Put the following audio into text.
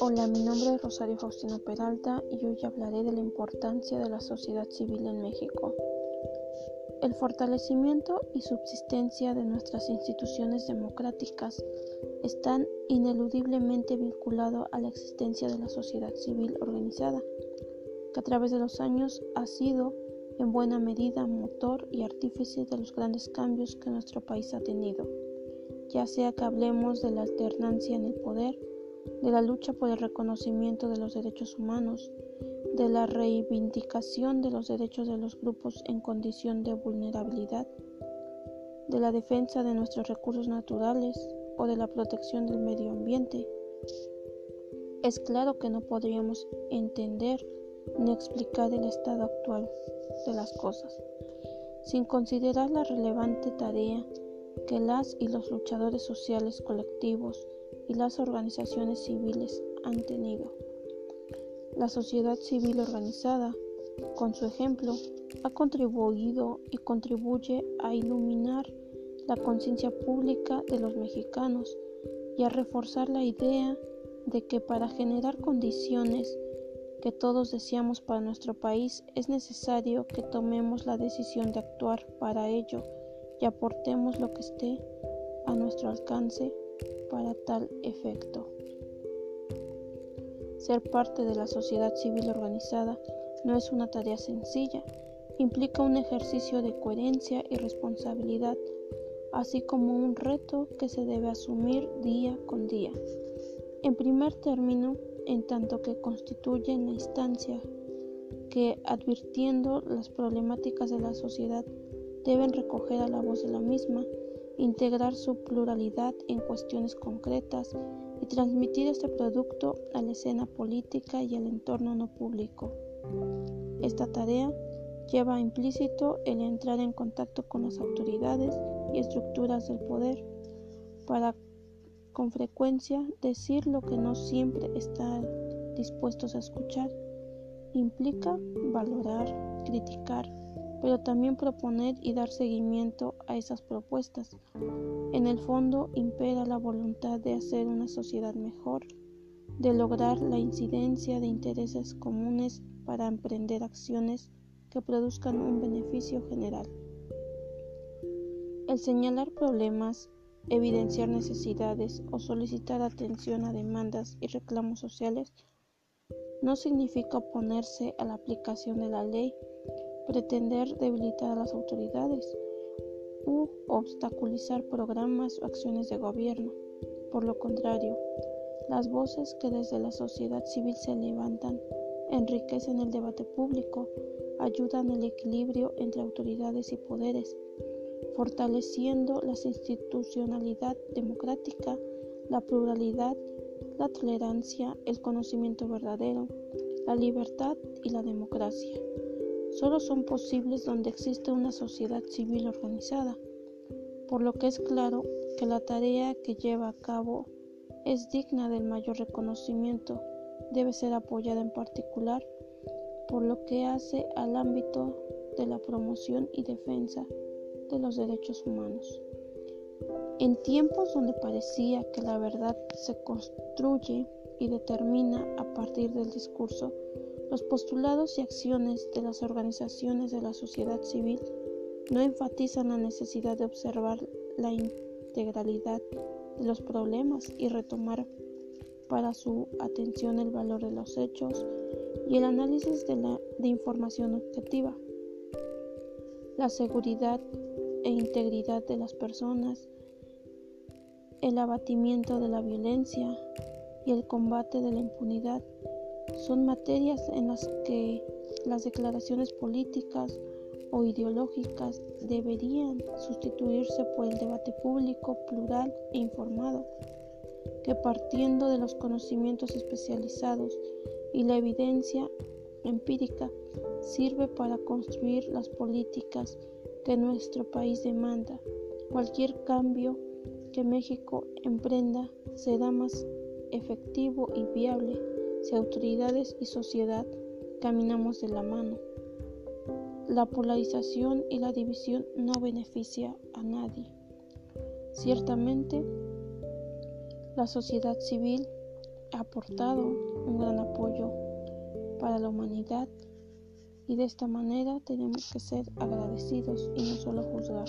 Hola, mi nombre es Rosario Faustino Peralta y hoy hablaré de la importancia de la sociedad civil en México. El fortalecimiento y subsistencia de nuestras instituciones democráticas están ineludiblemente vinculados a la existencia de la sociedad civil organizada, que a través de los años ha sido en buena medida motor y artífice de los grandes cambios que nuestro país ha tenido, ya sea que hablemos de la alternancia en el poder, de la lucha por el reconocimiento de los derechos humanos, de la reivindicación de los derechos de los grupos en condición de vulnerabilidad, de la defensa de nuestros recursos naturales o de la protección del medio ambiente. Es claro que no podríamos entender ni explicar el estado actual de las cosas, sin considerar la relevante tarea que las y los luchadores sociales colectivos y las organizaciones civiles han tenido. La sociedad civil organizada, con su ejemplo, ha contribuido y contribuye a iluminar la conciencia pública de los mexicanos y a reforzar la idea de que para generar condiciones que todos deseamos para nuestro país es necesario que tomemos la decisión de actuar para ello y aportemos lo que esté a nuestro alcance para tal efecto. Ser parte de la sociedad civil organizada no es una tarea sencilla, implica un ejercicio de coherencia y responsabilidad, así como un reto que se debe asumir día con día. En primer término, en tanto que constituye la instancia que, advirtiendo las problemáticas de la sociedad, deben recoger a la voz de la misma, integrar su pluralidad en cuestiones concretas y transmitir este producto a la escena política y al entorno no público. Esta tarea lleva implícito el entrar en contacto con las autoridades y estructuras del poder para con frecuencia decir lo que no siempre están dispuestos a escuchar. Implica valorar, criticar, pero también proponer y dar seguimiento a esas propuestas. En el fondo impera la voluntad de hacer una sociedad mejor, de lograr la incidencia de intereses comunes para emprender acciones que produzcan un beneficio general. El señalar problemas, evidenciar necesidades o solicitar atención a demandas y reclamos sociales no significa oponerse a la aplicación de la ley pretender debilitar a las autoridades u obstaculizar programas o acciones de gobierno. Por lo contrario, las voces que desde la sociedad civil se levantan enriquecen el debate público, ayudan el equilibrio entre autoridades y poderes, fortaleciendo la institucionalidad democrática, la pluralidad, la tolerancia, el conocimiento verdadero, la libertad y la democracia. Solo son posibles donde existe una sociedad civil organizada, por lo que es claro que la tarea que lleva a cabo es digna del mayor reconocimiento, debe ser apoyada en particular por lo que hace al ámbito de la promoción y defensa de los derechos humanos. En tiempos donde parecía que la verdad se construye y determina a partir del discurso, los postulados y acciones de las organizaciones de la sociedad civil no enfatizan la necesidad de observar la integralidad de los problemas y retomar para su atención el valor de los hechos y el análisis de la de información objetiva, la seguridad e integridad de las personas, el abatimiento de la violencia y el combate de la impunidad son materias en las que las declaraciones políticas o ideológicas deberían sustituirse por el debate público, plural e informado, que partiendo de los conocimientos especializados y la evidencia empírica sirve para construir las políticas que nuestro país demanda. Cualquier cambio que México emprenda será más efectivo y viable si autoridades y sociedad caminamos de la mano. La polarización y la división no beneficia a nadie. Ciertamente, la sociedad civil ha aportado un gran apoyo para la humanidad y de esta manera tenemos que ser agradecidos y no solo juzgar.